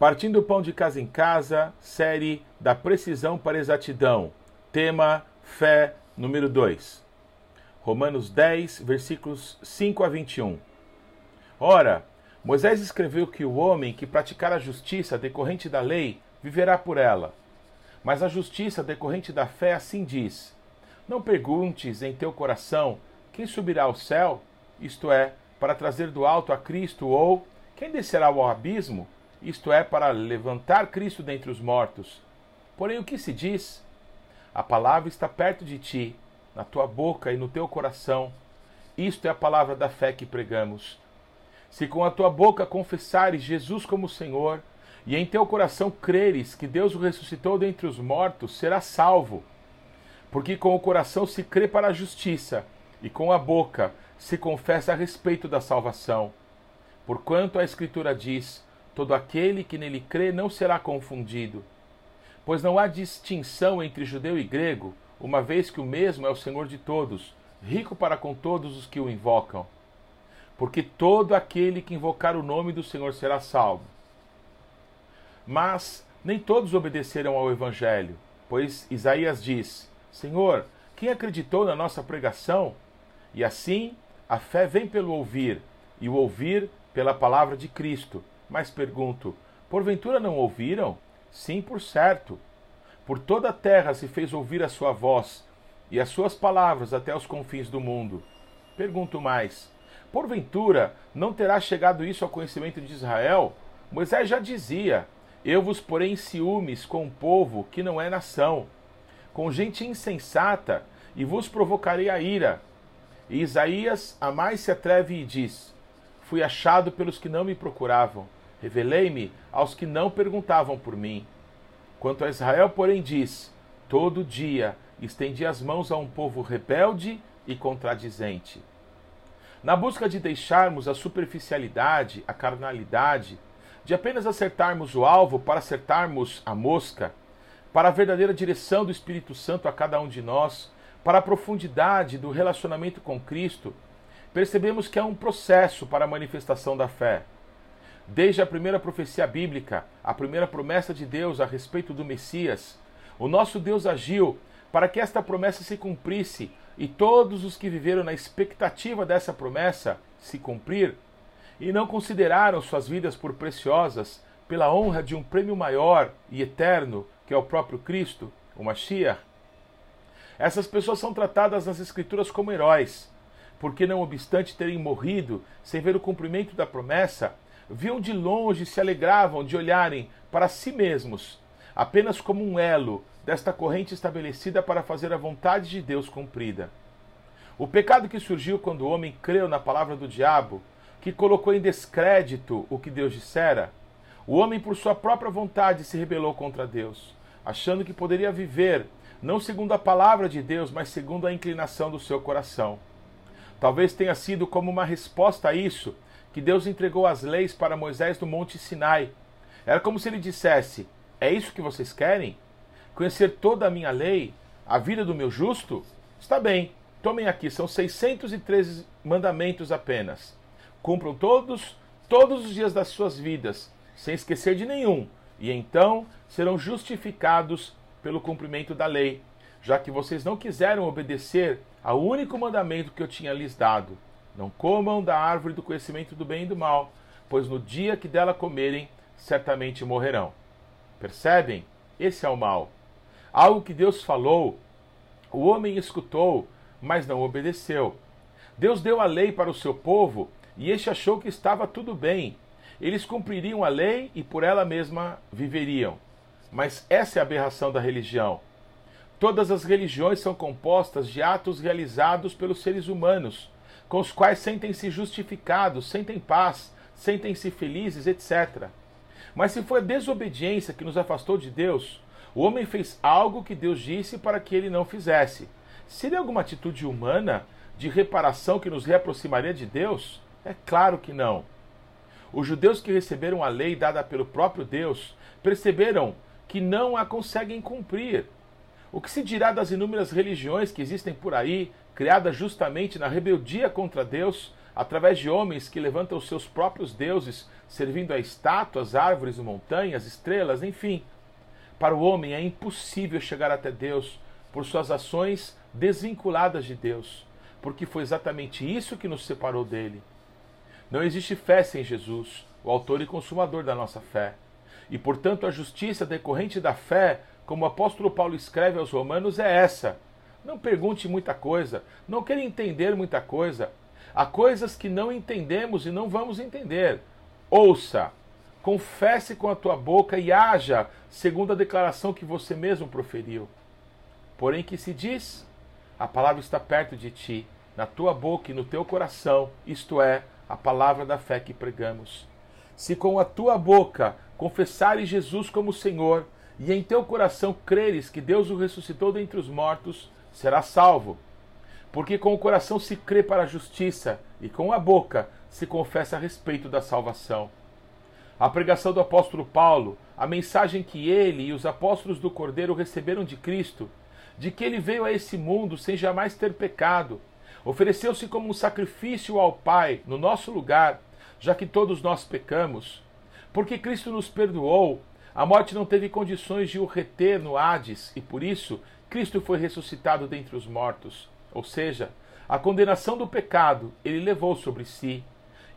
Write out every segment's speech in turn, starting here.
Partindo o pão de casa em casa, série da precisão para exatidão. Tema fé número 2. Romanos 10, versículos 5 a 21. Ora, Moisés escreveu que o homem que praticar a justiça decorrente da lei viverá por ela. Mas a justiça decorrente da fé assim diz: Não perguntes em teu coração quem subirá ao céu, isto é, para trazer do alto a Cristo, ou quem descerá ao abismo, isto é, para levantar Cristo dentre os mortos. Porém, o que se diz? A palavra está perto de ti, na tua boca e no teu coração. Isto é a palavra da fé que pregamos. Se com a tua boca confessares Jesus como Senhor, e em teu coração creres que Deus o ressuscitou dentre os mortos, serás salvo. Porque com o coração se crê para a justiça, e com a boca se confessa a respeito da salvação. Porquanto a Escritura diz: todo aquele que nele crê não será confundido. Pois não há distinção entre judeu e grego, uma vez que o mesmo é o Senhor de todos, rico para com todos os que o invocam. Porque todo aquele que invocar o nome do Senhor será salvo. Mas nem todos obedeceram ao Evangelho, pois Isaías diz: Senhor, quem acreditou na nossa pregação? E assim a fé vem pelo ouvir, e o ouvir pela palavra de Cristo. Mas pergunto: porventura não ouviram? Sim, por certo. Por toda a terra se fez ouvir a sua voz, e as suas palavras até os confins do mundo. Pergunto mais: porventura não terá chegado isso ao conhecimento de Israel? Moisés já dizia: Eu vos porei em ciúmes com um povo que não é nação, com gente insensata, e vos provocarei a ira e Isaías a mais se atreve e diz: Fui achado pelos que não me procuravam, revelei-me aos que não perguntavam por mim. Quanto a Israel, porém, diz: Todo dia estendi as mãos a um povo rebelde e contradizente. Na busca de deixarmos a superficialidade, a carnalidade, de apenas acertarmos o alvo para acertarmos a mosca, para a verdadeira direção do Espírito Santo a cada um de nós, para a profundidade do relacionamento com Cristo, percebemos que é um processo para a manifestação da fé. Desde a primeira profecia bíblica, a primeira promessa de Deus a respeito do Messias, o nosso Deus agiu para que esta promessa se cumprisse e todos os que viveram na expectativa dessa promessa se cumprir e não consideraram suas vidas por preciosas pela honra de um prêmio maior e eterno, que é o próprio Cristo, o Mashiach, essas pessoas são tratadas nas Escrituras como heróis, porque, não obstante terem morrido sem ver o cumprimento da promessa, viam de longe e se alegravam de olharem para si mesmos, apenas como um elo desta corrente estabelecida para fazer a vontade de Deus cumprida. O pecado que surgiu quando o homem creu na palavra do diabo, que colocou em descrédito o que Deus dissera, o homem, por sua própria vontade, se rebelou contra Deus, achando que poderia viver não segundo a palavra de Deus, mas segundo a inclinação do seu coração. Talvez tenha sido como uma resposta a isso que Deus entregou as leis para Moisés no Monte Sinai. Era como se ele dissesse: É isso que vocês querem? Conhecer toda a minha lei, a vida do meu justo? Está bem, tomem aqui, são 613 mandamentos apenas. Cumpram todos, todos os dias das suas vidas, sem esquecer de nenhum, e então serão justificados pelo cumprimento da lei, já que vocês não quiseram obedecer ao único mandamento que eu tinha lhes dado: não comam da árvore do conhecimento do bem e do mal, pois no dia que dela comerem, certamente morrerão. Percebem? Esse é o mal. Algo que Deus falou, o homem escutou, mas não obedeceu. Deus deu a lei para o seu povo e este achou que estava tudo bem. Eles cumpririam a lei e por ela mesma viveriam. Mas essa é a aberração da religião. Todas as religiões são compostas de atos realizados pelos seres humanos, com os quais sentem-se justificados, sentem paz, sentem-se felizes, etc. Mas se foi a desobediência que nos afastou de Deus, o homem fez algo que Deus disse para que ele não fizesse. Seria alguma atitude humana de reparação que nos reaproximaria de Deus? É claro que não. Os judeus que receberam a lei dada pelo próprio Deus perceberam que não a conseguem cumprir. O que se dirá das inúmeras religiões que existem por aí, criadas justamente na rebeldia contra Deus, através de homens que levantam os seus próprios deuses, servindo a estátuas, árvores, montanhas, estrelas, enfim. Para o homem é impossível chegar até Deus por suas ações desvinculadas de Deus, porque foi exatamente isso que nos separou dele. Não existe fé sem Jesus, o autor e consumador da nossa fé. E, portanto, a justiça decorrente da fé, como o apóstolo Paulo escreve aos Romanos, é essa. Não pergunte muita coisa, não queira entender muita coisa. Há coisas que não entendemos e não vamos entender. Ouça, confesse com a tua boca e haja segundo a declaração que você mesmo proferiu. Porém, que se diz? A palavra está perto de ti, na tua boca e no teu coração, isto é, a palavra da fé que pregamos. Se com a tua boca confessares Jesus como Senhor e em teu coração creres que Deus o ressuscitou dentre os mortos, serás salvo. Porque com o coração se crê para a justiça e com a boca se confessa a respeito da salvação. A pregação do apóstolo Paulo, a mensagem que ele e os apóstolos do Cordeiro receberam de Cristo, de que ele veio a esse mundo sem jamais ter pecado, ofereceu-se como um sacrifício ao Pai no nosso lugar já que todos nós pecamos. Porque Cristo nos perdoou, a morte não teve condições de o reter no Hades e por isso Cristo foi ressuscitado dentre os mortos. Ou seja, a condenação do pecado ele levou sobre si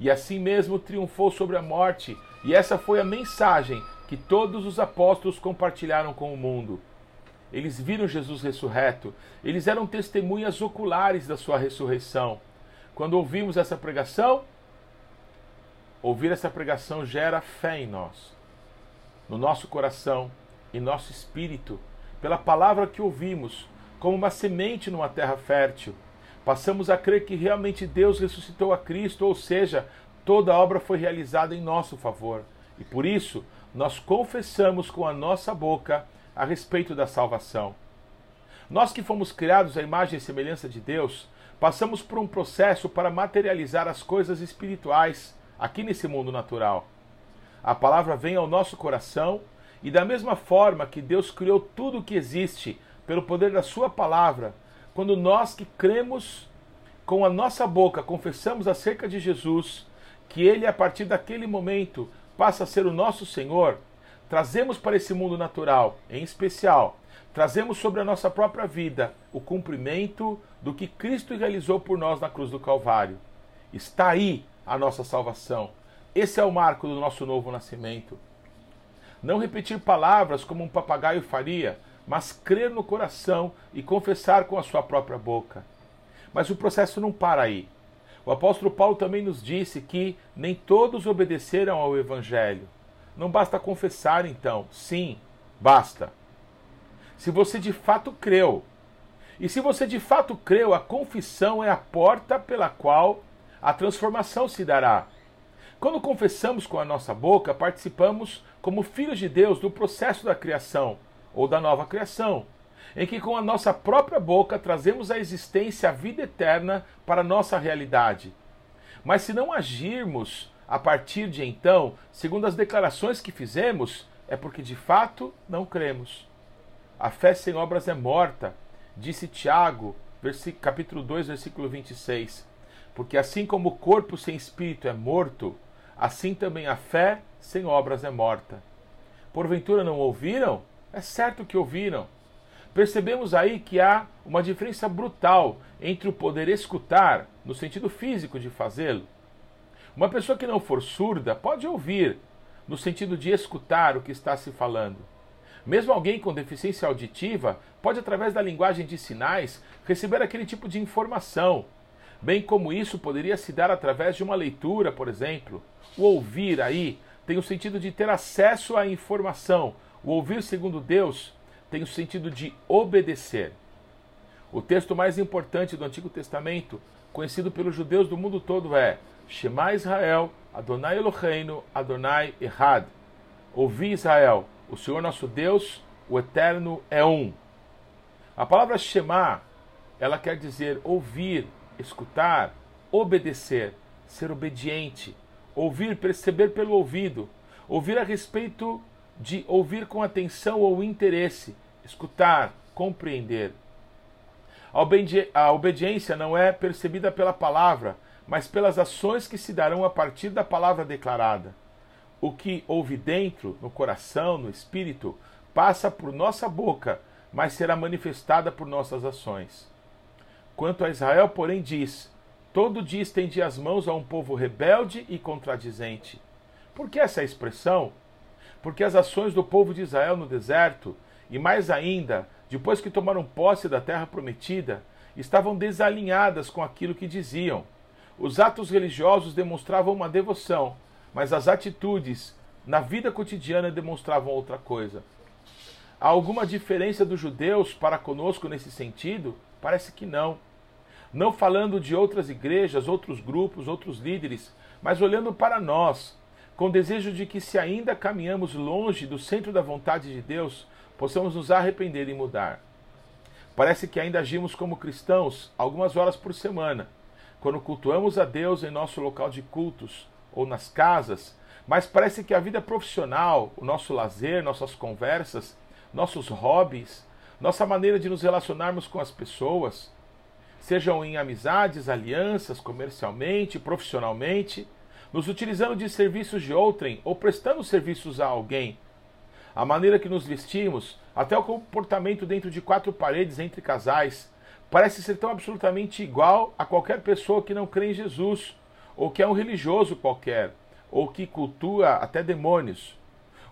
e assim mesmo triunfou sobre a morte. E essa foi a mensagem que todos os apóstolos compartilharam com o mundo. Eles viram Jesus ressurreto, eles eram testemunhas oculares da sua ressurreição. Quando ouvimos essa pregação, Ouvir essa pregação gera fé em nós, no nosso coração e nosso espírito, pela palavra que ouvimos, como uma semente numa terra fértil. Passamos a crer que realmente Deus ressuscitou a Cristo, ou seja, toda a obra foi realizada em nosso favor. E por isso, nós confessamos com a nossa boca a respeito da salvação. Nós que fomos criados à imagem e semelhança de Deus, passamos por um processo para materializar as coisas espirituais aqui nesse mundo natural. A palavra vem ao nosso coração e, da mesma forma que Deus criou tudo o que existe pelo poder da Sua palavra, quando nós que cremos com a nossa boca confessamos acerca de Jesus, que Ele, a partir daquele momento, passa a ser o nosso Senhor, trazemos para esse mundo natural, em especial, trazemos sobre a nossa própria vida o cumprimento do que Cristo realizou por nós na cruz do Calvário. Está aí a nossa salvação. Esse é o marco do nosso novo nascimento. Não repetir palavras como um papagaio faria, mas crer no coração e confessar com a sua própria boca. Mas o processo não para aí. O apóstolo Paulo também nos disse que nem todos obedeceram ao Evangelho. Não basta confessar, então. Sim, basta. Se você de fato creu. E se você de fato creu, a confissão é a porta pela qual a transformação se dará. Quando confessamos com a nossa boca, participamos como filhos de Deus do processo da criação ou da nova criação, em que com a nossa própria boca trazemos à existência a vida eterna para a nossa realidade. Mas se não agirmos a partir de então, segundo as declarações que fizemos, é porque de fato não cremos. A fé sem obras é morta, disse Tiago, capítulo 2, versículo 26. Porque assim como o corpo sem espírito é morto, assim também a fé sem obras é morta. Porventura não ouviram? É certo que ouviram. Percebemos aí que há uma diferença brutal entre o poder escutar, no sentido físico de fazê-lo. Uma pessoa que não for surda pode ouvir, no sentido de escutar o que está se falando. Mesmo alguém com deficiência auditiva pode, através da linguagem de sinais, receber aquele tipo de informação, bem como isso poderia se dar através de uma leitura, por exemplo. O ouvir aí tem o sentido de ter acesso à informação. O ouvir segundo Deus tem o sentido de obedecer. O texto mais importante do Antigo Testamento, conhecido pelos judeus do mundo todo, é Shema Israel, Adonai Eloheinu, Adonai Errad. Ouvi Israel, o Senhor nosso Deus, o Eterno é um. A palavra Shema, ela quer dizer ouvir, escutar, obedecer, ser obediente, ouvir, perceber pelo ouvido, ouvir a respeito de ouvir com atenção ou interesse, escutar, compreender. A, obedi a obediência não é percebida pela palavra, mas pelas ações que se darão a partir da palavra declarada. O que houve dentro, no coração, no espírito, passa por nossa boca, mas será manifestada por nossas ações. Quanto a Israel, porém, diz: Todo dia estendi as mãos a um povo rebelde e contradizente. Por que essa expressão? Porque as ações do povo de Israel no deserto, e mais ainda, depois que tomaram posse da terra prometida, estavam desalinhadas com aquilo que diziam. Os atos religiosos demonstravam uma devoção, mas as atitudes na vida cotidiana demonstravam outra coisa. Há alguma diferença dos judeus para conosco nesse sentido? Parece que não. Não falando de outras igrejas, outros grupos, outros líderes, mas olhando para nós, com desejo de que, se ainda caminhamos longe do centro da vontade de Deus, possamos nos arrepender e mudar. Parece que ainda agimos como cristãos algumas horas por semana, quando cultuamos a Deus em nosso local de cultos ou nas casas, mas parece que a vida profissional, o nosso lazer, nossas conversas, nossos hobbies, nossa maneira de nos relacionarmos com as pessoas, sejam em amizades, alianças, comercialmente, profissionalmente, nos utilizando de serviços de outrem ou prestando serviços a alguém, a maneira que nos vestimos, até o comportamento dentro de quatro paredes entre casais, parece ser tão absolutamente igual a qualquer pessoa que não crê em Jesus, ou que é um religioso qualquer, ou que cultua até demônios.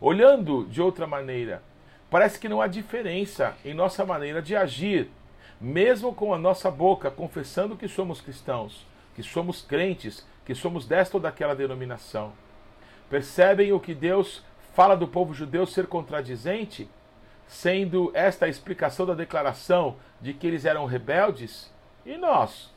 Olhando de outra maneira, parece que não há diferença em nossa maneira de agir, mesmo com a nossa boca confessando que somos cristãos, que somos crentes, que somos desta ou daquela denominação. Percebem o que Deus fala do povo judeu ser contradizente, sendo esta a explicação da declaração de que eles eram rebeldes? E nós?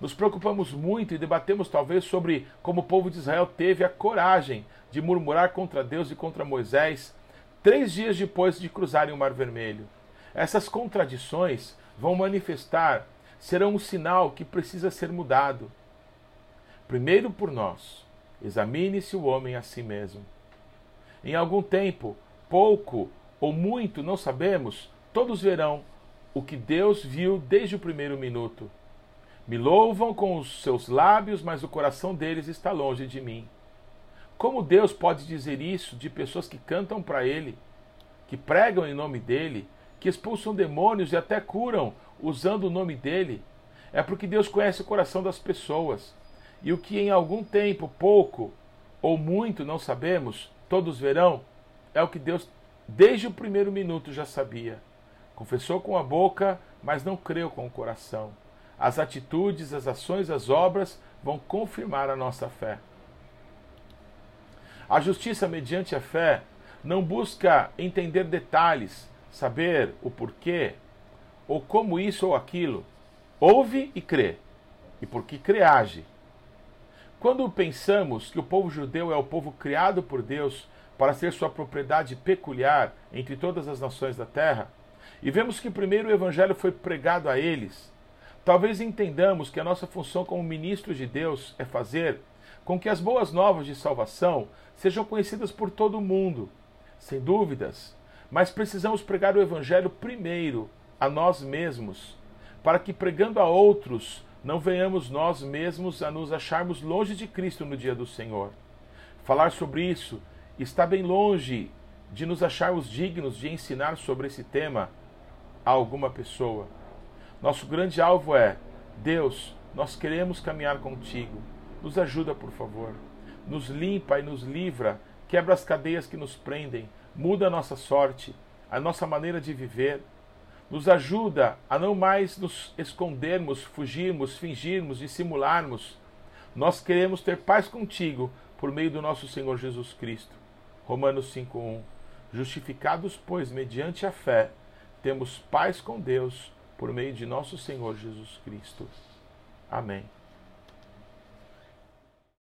Nos preocupamos muito e debatemos talvez sobre como o povo de Israel teve a coragem de murmurar contra Deus e contra Moisés três dias depois de cruzarem o Mar Vermelho. Essas contradições vão manifestar, serão um sinal que precisa ser mudado. Primeiro por nós. Examine-se o homem a si mesmo. Em algum tempo, pouco ou muito, não sabemos, todos verão o que Deus viu desde o primeiro minuto. Me louvam com os seus lábios, mas o coração deles está longe de mim. Como Deus pode dizer isso de pessoas que cantam para Ele, que pregam em nome dEle, que expulsam demônios e até curam usando o nome dEle? É porque Deus conhece o coração das pessoas. E o que em algum tempo, pouco ou muito, não sabemos, todos verão, é o que Deus, desde o primeiro minuto, já sabia. Confessou com a boca, mas não creu com o coração. As atitudes, as ações, as obras vão confirmar a nossa fé. A justiça mediante a fé não busca entender detalhes, saber o porquê, ou como isso ou aquilo. Ouve e crê, e porque crê age. Quando pensamos que o povo judeu é o povo criado por Deus para ser sua propriedade peculiar entre todas as nações da terra, e vemos que primeiro o evangelho foi pregado a eles, talvez entendamos que a nossa função como ministros de Deus é fazer com que as boas novas de salvação sejam conhecidas por todo o mundo, sem dúvidas, mas precisamos pregar o evangelho primeiro a nós mesmos, para que pregando a outros não venhamos nós mesmos a nos acharmos longe de Cristo no dia do Senhor. Falar sobre isso está bem longe de nos acharmos dignos de ensinar sobre esse tema a alguma pessoa. Nosso grande alvo é: Deus, nós queremos caminhar contigo. Nos ajuda, por favor. Nos limpa e nos livra, quebra as cadeias que nos prendem, muda a nossa sorte, a nossa maneira de viver nos ajuda a não mais nos escondermos, fugirmos, fingirmos, dissimularmos. Nós queremos ter paz contigo por meio do nosso Senhor Jesus Cristo. Romanos 5:1. Justificados, pois, mediante a fé, temos paz com Deus por meio de nosso Senhor Jesus Cristo. Amém.